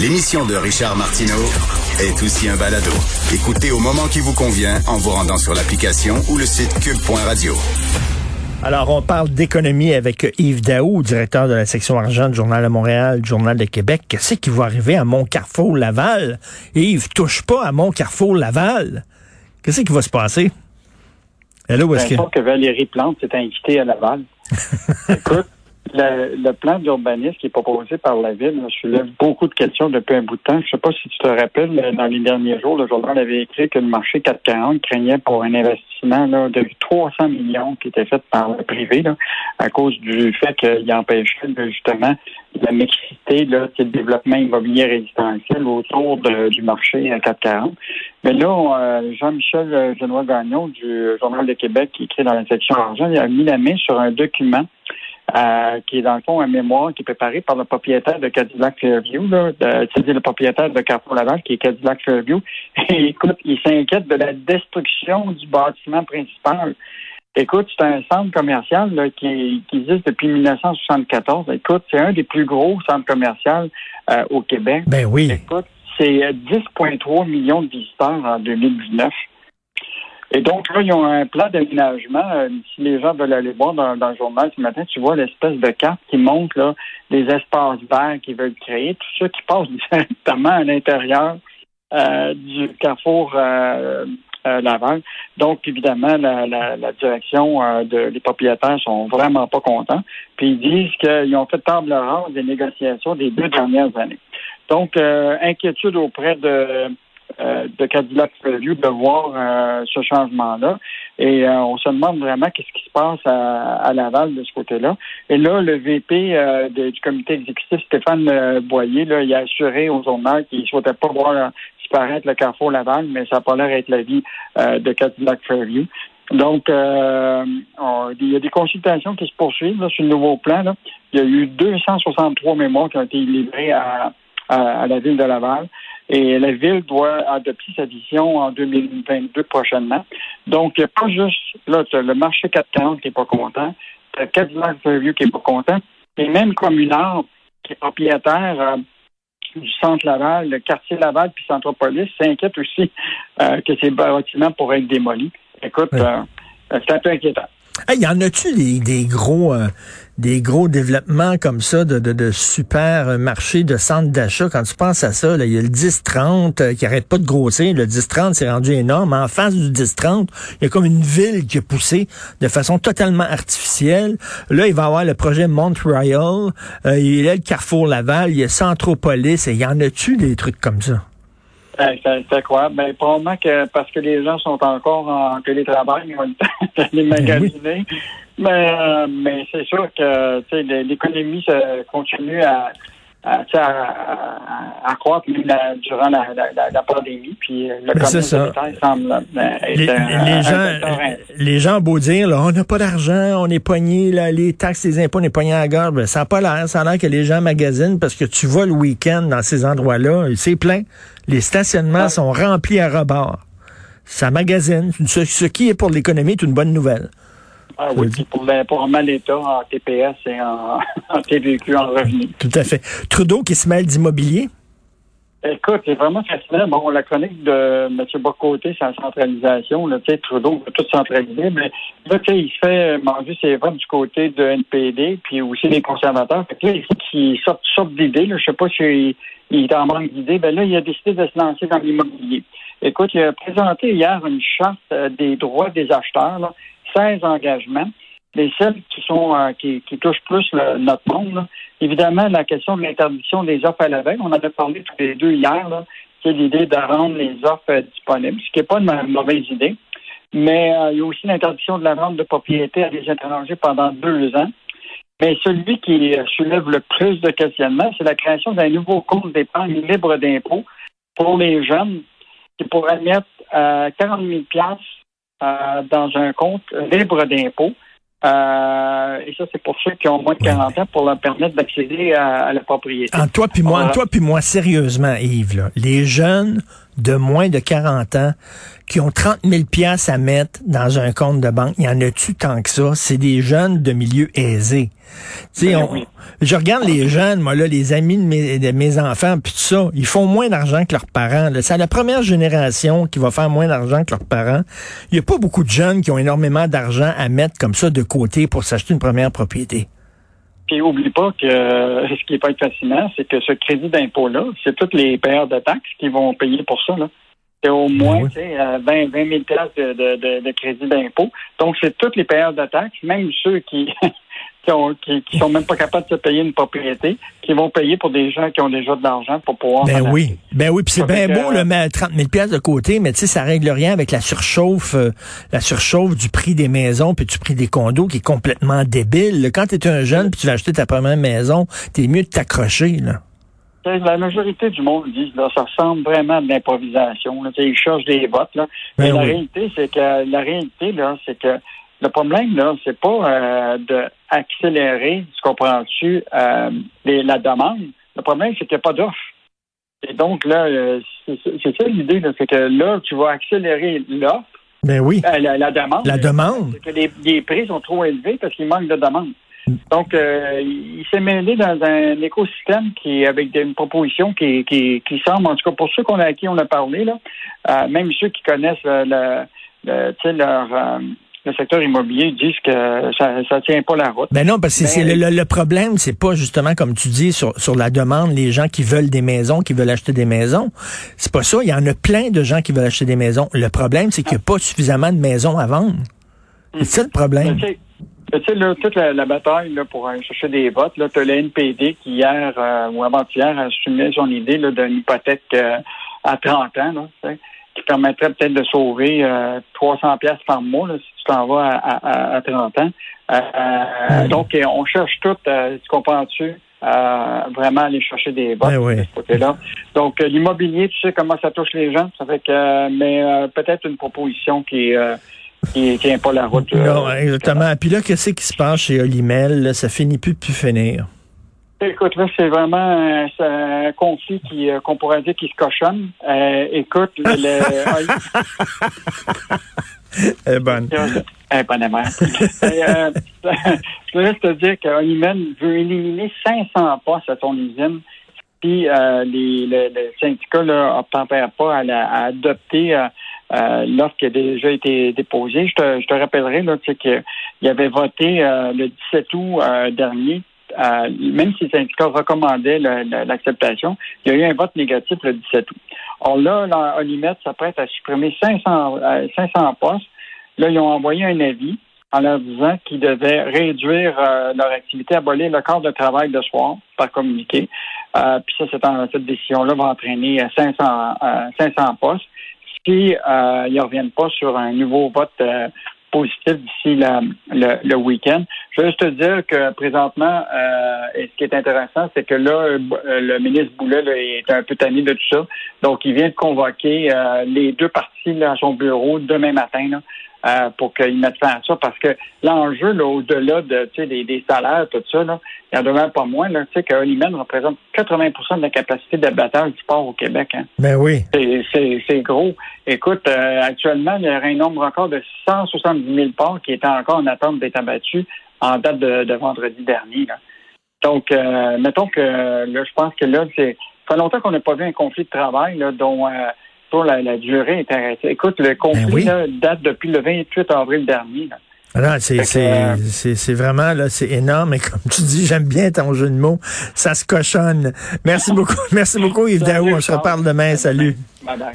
L'émission de Richard Martineau est aussi un balado. Écoutez au moment qui vous convient en vous rendant sur l'application ou le site cube.radio. Alors, on parle d'économie avec Yves Daou, directeur de la section argent du Journal de Montréal, du Journal de Québec. Qu'est-ce qui va arriver à Mont-Carrefour-Laval? Yves, touche pas à Mont-Carrefour-Laval. Qu'est-ce qui va se passer? Hello, est-ce que... que Valérie Plante s'est invitée à Laval. Écoute, le, plan d'urbanisme qui est proposé par la ville je soulève beaucoup de questions depuis un bout de temps. Je ne sais pas si tu te rappelles, dans les derniers jours, le journal avait écrit que le marché 440 craignait pour un investissement de 300 millions qui était fait par le privé à cause du fait qu'il empêchait justement la mixité, là, le développement immobilier résidentiel autour du marché 440. Mais là, euh, Jean-Michel Genois-Gagnon du Journal de Québec qui écrit dans la section argent, il a mis la main sur un document euh, qui est dans le fond un mémoire qui est préparé par le propriétaire de Cadillac Fairview, là, c'est-à-dire le propriétaire de Carrefour Laval, qui est Cadillac Fairview. Et écoute, il s'inquiète de la destruction du bâtiment principal. Écoute, c'est un centre commercial qui, existe depuis 1974. Écoute, c'est un des plus gros centres commerciaux euh, au Québec. Ben oui. Écoute, c'est 10,3 millions de visiteurs en 2019. Et donc là, ils ont un plan d'aménagement. Euh, si les gens veulent aller voir dans, le journal ce matin, tu vois l'espèce de carte qui montre là, les espaces verts qu'ils veulent créer, tout ça qui passe directement à l'intérieur euh, du carrefour euh, Laval. Donc, évidemment, la, la, direction de, les propriétaires sont vraiment pas contents. Puis ils disent qu'ils ont fait table rase des négociations des deux dernières années. Donc, inquiétude auprès de euh, de Cadillac Fairview de voir euh, ce changement-là. Et euh, on se demande vraiment qu'est-ce qui se passe à, Laval de ce côté-là. Et là, le VP du comité exécutif, Stéphane Boyer, là, il a assuré aux journal qu'il ne souhaitait pas voir disparaître le Carrefour Laval, mais ça n'a pas l'air d'être l'avis de Cadillac Fairview. Donc, il y a des consultations qui se poursuivent sur le nouveau plan. Là. Il y a eu 263 mémoires qui ont été livrées à, à la ville de Laval. Et la ville doit adopter sa vision en 2022 prochainement. Donc, pas juste, là, le marché 440 qui n'est pas content, le Cadillac Fairview qui n'est pas content, et même Communard, qui est propriétaire euh, du centre Laval, le quartier Laval puis Centropolis, s'inquiète aussi euh, que ces bâtiments pourraient être démolis. Écoute, euh, c'est un peu inquiétant. Il y en a-tu des, gros euh, des gros développements comme ça de, de, super marchés de centres d'achat? Quand tu penses à ça, il y a le 10-30 euh, qui arrête pas de grossir. Le 10-30 s'est rendu énorme. En face du 10-30, il y a comme une ville qui a poussé de façon totalement artificielle. Là, il va y avoir le projet Montreal. Euh, il y a le Carrefour Laval. Il y a Centropolis. Et il y en a-tu des trucs comme ça? C'est incroyable. Ben, probablement que parce que les gens sont encore en télétravail, ils vont les ben magasiner. Mais, euh, mais c'est sûr que l'économie continue à, à, à, croître durant la, la, la, pandémie. Puis euh, le ben, semble les, les, gens, les gens beau dire là, on n'a pas d'argent, on est pogné, là, les taxes, les impôts, on est pogné à la gorge. Ben, ça n'a pas l'air. Ça a l'air que les gens magasinent parce que tu vas le week-end dans ces endroits-là, c'est plein. Les stationnements sont remplis à rebord. Ça magasine. Ce, ce qui est pour l'économie est une bonne nouvelle. Ah oui, pour, pour l'État en TPS et en, en TVQ en revenu. Tout à fait. Trudeau qui se mêle d'immobilier? Écoute, c'est vraiment fascinant. Bon, la chronique de M. Bocoté, c'est la centralisation. Là, Trudeau veut tout centraliser, mais là, il se fait manger ses votes du côté de NPD, puis aussi des conservateurs. Fait que là, il faut qu'il sorte, sorte d'idées. Je sais pas si il est en manque d'idées. Ben là, il a décidé de se lancer dans l'immobilier. Écoute, il a présenté hier une charte euh, des droits des acheteurs. Là. 16 engagements. Les celles qui sont euh, qui, touchent plus notre monde, évidemment, la question de l'interdiction des offres à la veille, on en a parlé tous les deux hier, c'est l'idée de rendre les offres euh, disponibles, ce qui n'est pas une mauvaise idée. Mais euh, il y a aussi l'interdiction de la vente de propriété à des étrangers pendant deux ans. Mais celui qui soulève le plus de questionnements, c'est la création d'un nouveau compte d'épargne libre d'impôt pour les jeunes qui pourraient mettre 40 000 euh, dans un compte libre d'impôt. Euh, et ça, c'est pour ceux qui ont moins de 40 ans pour leur permettre d'accéder à, la propriété. En toi puis moi, en toi puis moi, sérieusement, Yves, les jeunes de moins de 40 ans qui ont 30 000 pièces à mettre dans un compte de banque. Il y en a-tu tant que ça? C'est des jeunes de milieu aisé. Tu sais, Ben je regarde les jeunes, moi, là, les amis de mes, de mes enfants, puis tout ça, ils font moins d'argent que leurs parents. C'est la première génération qui va faire moins d'argent que leurs parents. Il n'y a pas beaucoup de jeunes qui ont énormément d'argent à mettre comme ça de côté pour s'acheter une première propriété. Puis oublie pas que euh, ce qui est pas fascinant, c'est que ce crédit d'impôt-là, c'est tous les payeurs de taxes qui vont payer pour ça. Là. C'est au moins oui. sais, euh, 20, 20 000 piastres de, de, de, de crédit d'impôt. Donc, c'est tous les payeurs de taxes, même ceux qui, qui, ont, qui, qui sont même pas capables de se payer une propriété, qui vont payer pour des gens qui ont déjà de l'argent pour pouvoir. Ben en oui, ben oui, puis c'est bien beau le mettre 30 000 pièces de côté, mais tu sais ça règle rien avec la surchauffe, euh, la surchauffe du prix des maisons puis du prix des condos qui est complètement débile. Quand tu es un jeune puis tu vas acheter ta première maison, t'es mieux de t'accrocher là. La majorité du monde dit là, ça ressemble vraiment à de l'improvisation. là. Tu sais, Ils cherchent des votes. Là. Ben Mais la oui. réalité, c'est que la réalité, là, c'est que le problème, là, c'est pas euh, de accélérer, tu comprends-tu, euh, la demande. Le problème, c'est qu'il n'y a pas d'offre. Et donc, là, euh, c'est ça l'idée, c'est que là, tu vas accélérer l'offre, Ben oui. euh, la, la demande. La demande. C'est que les, les prix sont trop élevés parce qu'il manque de demande. Donc, euh, il s'est mêlé dans un écosystème qui, avec des, une proposition qui, qui, qui semble, en tout cas pour ceux qu'on a, à qui on a parlé, là, euh, même ceux qui connaissent le, le, le- tu sais, leur, euh, le secteur immobilier disent que ça ça tient pas la route. Ben non, parce que c'est le, le- le problème, c'est pas justement comme tu dis sur, sur la demande, les gens qui veulent des maisons, qui veulent acheter des maisons. C'est pas ça. Il y en a plein de gens qui veulent acheter des maisons. Le problème, c'est qu'il n'y a pas suffisamment de maisons à vendre. C'est ça le problème. Tu sais, là, toute la, la bataille là, pour aller chercher des votes, là, tu as le NPD qui hier euh, ou avant-hier a assumé son idée d'une hypothèque euh, à 30 ans, là, permettrait peut-être de sauver euh, 300 pièces par mois là, si tu t'en vas à, à, à 30 ans. Euh, euh, Donc, euh, on cherche tout, euh, tu comprends-tu, euh, vraiment aller chercher des votes Ben oui. de ce côté-là. Donc, euh, l'immobilier, tu sais comment ça touche les gens. Ça fait que, euh, mais euh, peut-être une proposition qui euh, qui tient pas la route. euh, Non, exactement. Puis là, qu'est-ce qui se passe chez Olimel? là? Ça finit plus de plus finir. Écoute, là, c'est vraiment un, un conflit qui, euh, qu'on pourrait dire qui se cochonne. Euh, écoute, le, Eh bonne. le eh, bonne mère. Et, euh, je voudrais te dire qu'Onimen veut éliminer 500 postes à son usine si euh, les, le, le syndicat là, n'obtempère pas à, la- à adopter euh, euh, l'offre qui a déjà été déposée. Je te, je te rappellerai là, tu sais, qu'il avait voté euh, le 17 août euh, dernier même si le syndicat recommandait le- le- l'acceptation, il y a eu un vote négatif le 17 août. Or là, Olimet s'apprête à supprimer 500, euh, 500 postes. Là, ils ont envoyé un avis en leur disant qu'ils devaient réduire euh, leur activité, abolir le corps de travail de soir par communiqué. Euh, puis ça, cette, cette décision-là va entraîner euh, 500, euh, 500 postes si ils ne reviennent pas sur un nouveau vote positif d'ici le, le week-end. Je veux juste te dire que présentement, euh, et ce qui est intéressant, c'est que là, euh, le ministre Boulet là, est un peu tanné de tout ça. Donc, il vient de convoquer euh, les deux parties là, à son bureau demain matin là, euh, pour qu'ils mettent fin à ça. Parce que l'enjeu, là, au-delà de, tu sais, des, des salaires, tout ça, là, il en demeure pas moins. Là, tu sais, que représente 80% de la capacité d'abattage du port au Québec. Hein. Ben oui. C'est- gros. Écoute, euh, actuellement, il y aurait un nombre record de 170 000 porcs qui étaient encore en attente d'être abattus en date de, de vendredi dernier. là. Donc, euh, mettons que là, je pense que là, c'est. Ça fait longtemps qu'on n'a pas vu un conflit de travail là, dont euh, pour la, la durée est arrêtée. Écoute, le conflit Ben oui. là, date depuis le 28 avril dernier. là. C'est, euh, c'est, c'est vraiment, là, c'est énorme. Et comme tu dis, j'aime bien ton jeu de mots. Ça se cochonne. Merci beaucoup. Merci beaucoup, Yves Daou. On se reparle demain. Salut. Bye bye.